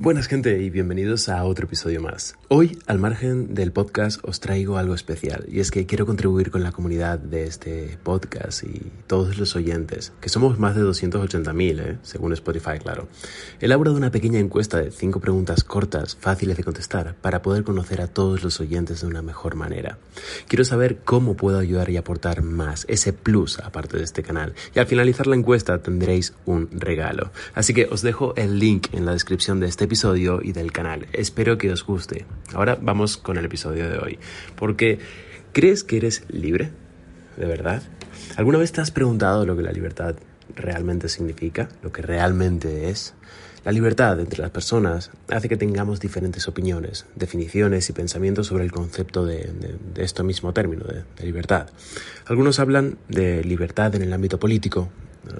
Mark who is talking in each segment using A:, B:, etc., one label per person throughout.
A: Buenas gente y bienvenidos a otro episodio más. Hoy, al margen del podcast, os traigo algo especial y es que quiero contribuir con la comunidad de este podcast y todos los oyentes, que somos más de 280.000, ¿eh? según Spotify, claro. He elaborado una pequeña encuesta de 5 preguntas cortas, fáciles de contestar, para poder conocer a todos los oyentes de una mejor manera. Quiero saber cómo puedo ayudar y aportar más, ese plus aparte de este canal. Y al finalizar la encuesta tendréis un regalo. Así que os dejo el link en la descripción de este episodio y del canal. Espero que os guste. Ahora vamos con el episodio de hoy. Porque, ¿crees que eres libre? ¿De verdad? ¿Alguna vez te has preguntado lo que la libertad realmente significa? ¿Lo que realmente es? La libertad entre las personas hace que tengamos diferentes opiniones, definiciones y pensamientos sobre el concepto de, esto mismo término, de libertad. Algunos hablan de libertad en el ámbito político,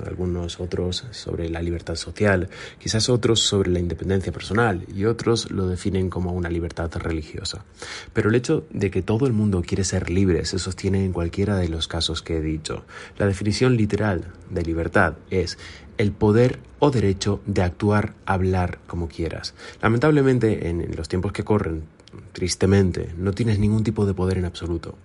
A: algunos otros sobre la libertad social, quizás otros sobre la independencia personal y otros lo definen como una libertad religiosa. Pero el hecho de que todo el mundo quiere ser libre se sostiene en cualquiera de los casos que he dicho. La definición literal de libertad es el poder o derecho de actuar, hablar como quieras. Lamentablemente, en los tiempos que corren, Tristemente, no tienes ningún tipo de poder en absoluto.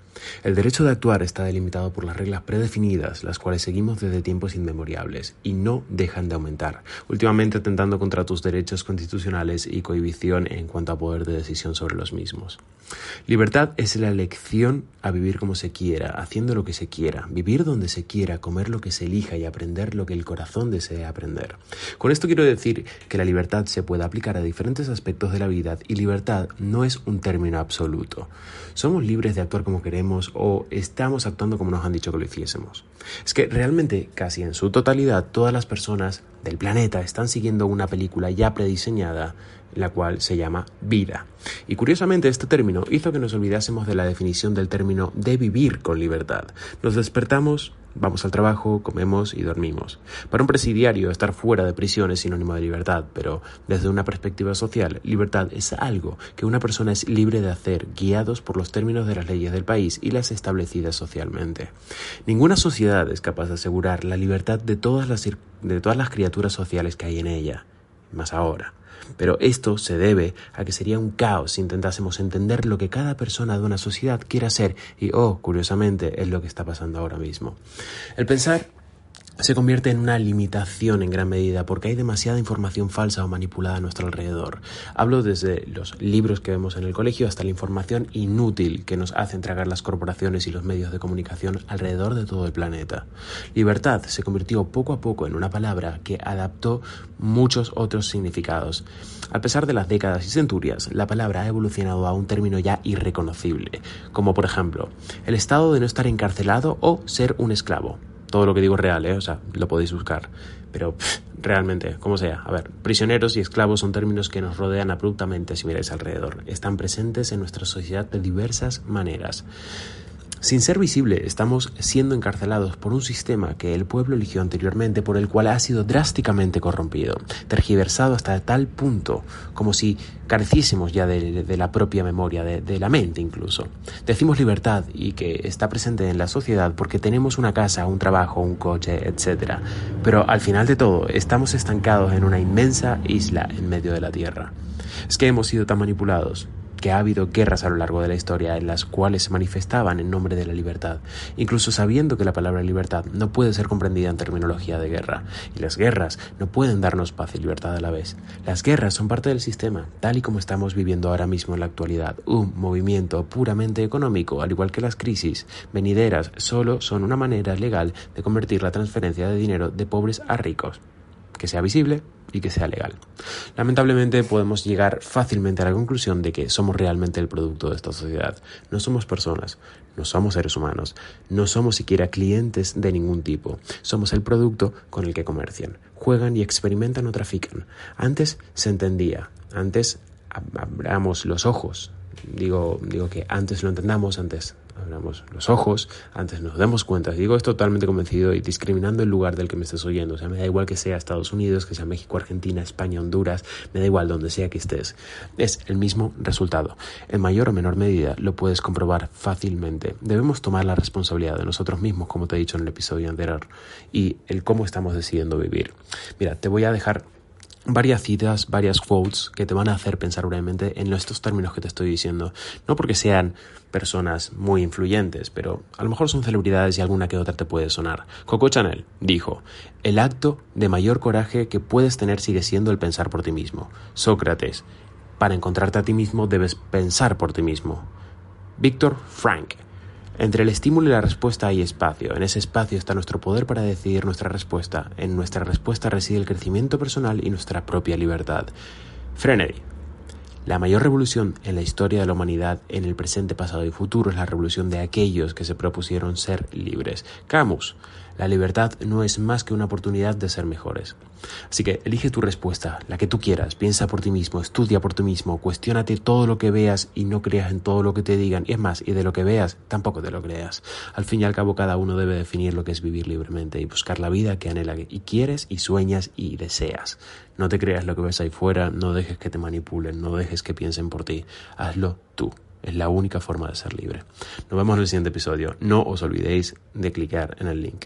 A: El derecho de actuar está delimitado por las reglas predefinidas, las cuales seguimos desde tiempos inmemoriales, y no dejan de aumentar, últimamente atentando contra tus derechos constitucionales y cohibición en cuanto a poder de decisión sobre los mismos. Libertad es la elección a vivir como se quiera, haciendo lo que se quiera, vivir donde se quiera, comer lo que se elija y aprender lo que el corazón desea aprender. Con esto quiero decir que la libertad se puede aplicar a diferentes aspectos de la vida y libertad no es un término absoluto. Somos libres de actuar como queremos o estamos actuando como nos han dicho que lo hiciésemos. Es que realmente casi en su totalidad todas las personas del planeta están siguiendo una película ya prediseñada la cual se llama vida. Y curiosamente este término hizo que nos olvidásemos de la definición del término de vivir con libertad. Nos despertamos, vamos al trabajo, comemos y dormimos. Para un presidiario estar fuera de prisión es sinónimo de libertad, pero desde una perspectiva social, libertad es algo que una persona es libre de hacer guiados por los términos de las leyes del país y las establecidas socialmente. Ninguna sociedad es capaz de asegurar la libertad de todas las, de todas las criaturas sociales que hay en ella, más ahora. Pero esto se debe a que sería un caos si intentásemos entender lo que cada persona de una sociedad quiere hacer y, oh, curiosamente, es lo que está pasando ahora mismo. El pensar se convierte en una limitación en gran medida porque hay demasiada información falsa o manipulada a nuestro alrededor. Hablo desde los libros que vemos en el colegio hasta la información inútil que nos hacen tragar las corporaciones y los medios de comunicación alrededor de todo el planeta. Libertad se convirtió poco a poco en una palabra que adaptó muchos otros significados. A pesar de las décadas y centurias, la palabra ha evolucionado a un término ya irreconocible, como por ejemplo el estado de no estar encarcelado o ser un esclavo todo lo que digo es real, ¿eh? o sea, lo podéis buscar. Pero realmente, como sea, a ver, prisioneros y esclavos son términos que nos rodean abruptamente si miráis alrededor. Están presentes en nuestra sociedad de diversas maneras. Sin ser visible, estamos siendo encarcelados por un sistema que el pueblo eligió anteriormente, por el cual ha sido drásticamente corrompido, tergiversado hasta tal punto como si careciésemos ya de, la propia memoria, de, de, la mente incluso. Decimos libertad y que está presente en la sociedad porque tenemos una casa, un trabajo, un coche, etc. Pero al final de todo, estamos estancados en una inmensa isla en medio de la Tierra. Es que hemos sido tan manipulados, que ha habido guerras a lo largo de la historia en las cuales se manifestaban en nombre de la libertad, incluso sabiendo que la palabra libertad no puede ser comprendida en terminología de guerra, y las guerras no pueden darnos paz y libertad a la vez. Las guerras son parte del sistema, tal y como estamos viviendo ahora mismo en la actualidad, un movimiento puramente económico, al igual que las crisis venideras, solo son una manera legal de convertir la transferencia de dinero de pobres a ricos que sea visible y que sea legal. Lamentablemente podemos llegar fácilmente a la conclusión de que somos realmente el producto de esta sociedad. No somos personas, no somos seres humanos, no somos siquiera clientes de ningún tipo. Somos el producto con el que comercian, juegan y experimentan o trafican. Antes se entendía, antes abramos los ojos. Digo, digo que antes lo entendamos, antes abramos los ojos, antes nos demos cuenta. Digo es totalmente convencido y discriminando el lugar del que me estés oyendo. O sea, me da igual que sea Estados Unidos, que sea México, Argentina, España, Honduras, me da igual donde sea que estés. Es el mismo resultado. En mayor o menor medida lo puedes comprobar fácilmente. Debemos tomar la responsabilidad de nosotros mismos, como te he dicho en el episodio anterior, y el cómo estamos decidiendo vivir. Mira, te voy a dejar varias citas, varias quotes que te van a hacer pensar brevemente en estos términos que te estoy diciendo. No porque sean personas muy influyentes, pero a lo mejor son celebridades y alguna que otra te puede sonar. Coco Chanel dijo, el acto de mayor coraje que puedes tener sigue siendo el pensar por ti mismo. Sócrates, para encontrarte a ti mismo debes pensar por ti mismo. Víctor Frank, entre el estímulo y la respuesta hay espacio. En ese espacio está nuestro poder para decidir nuestra respuesta. En nuestra respuesta reside el crecimiento personal y nuestra propia libertad. Frenedy. La mayor revolución en la historia de la humanidad en el presente, pasado y futuro es la revolución de aquellos que se propusieron ser libres. Camus. La libertad no es más que una oportunidad de ser mejores. Así que elige tu respuesta, la que tú quieras, piensa por ti mismo, estudia por ti mismo, cuestiónate todo lo que veas y no creas en todo lo que te digan. Y es más, y de lo que veas, tampoco te lo creas. Al fin y al cabo, cada uno debe definir lo que es vivir libremente y buscar la vida que anhela y quieres y sueñas y deseas. No te creas lo que ves ahí fuera, no dejes que te manipulen, no dejes que piensen por ti. Hazlo tú. Es la única forma de ser libre. Nos vemos en el siguiente episodio. No os olvidéis de clicar en el link.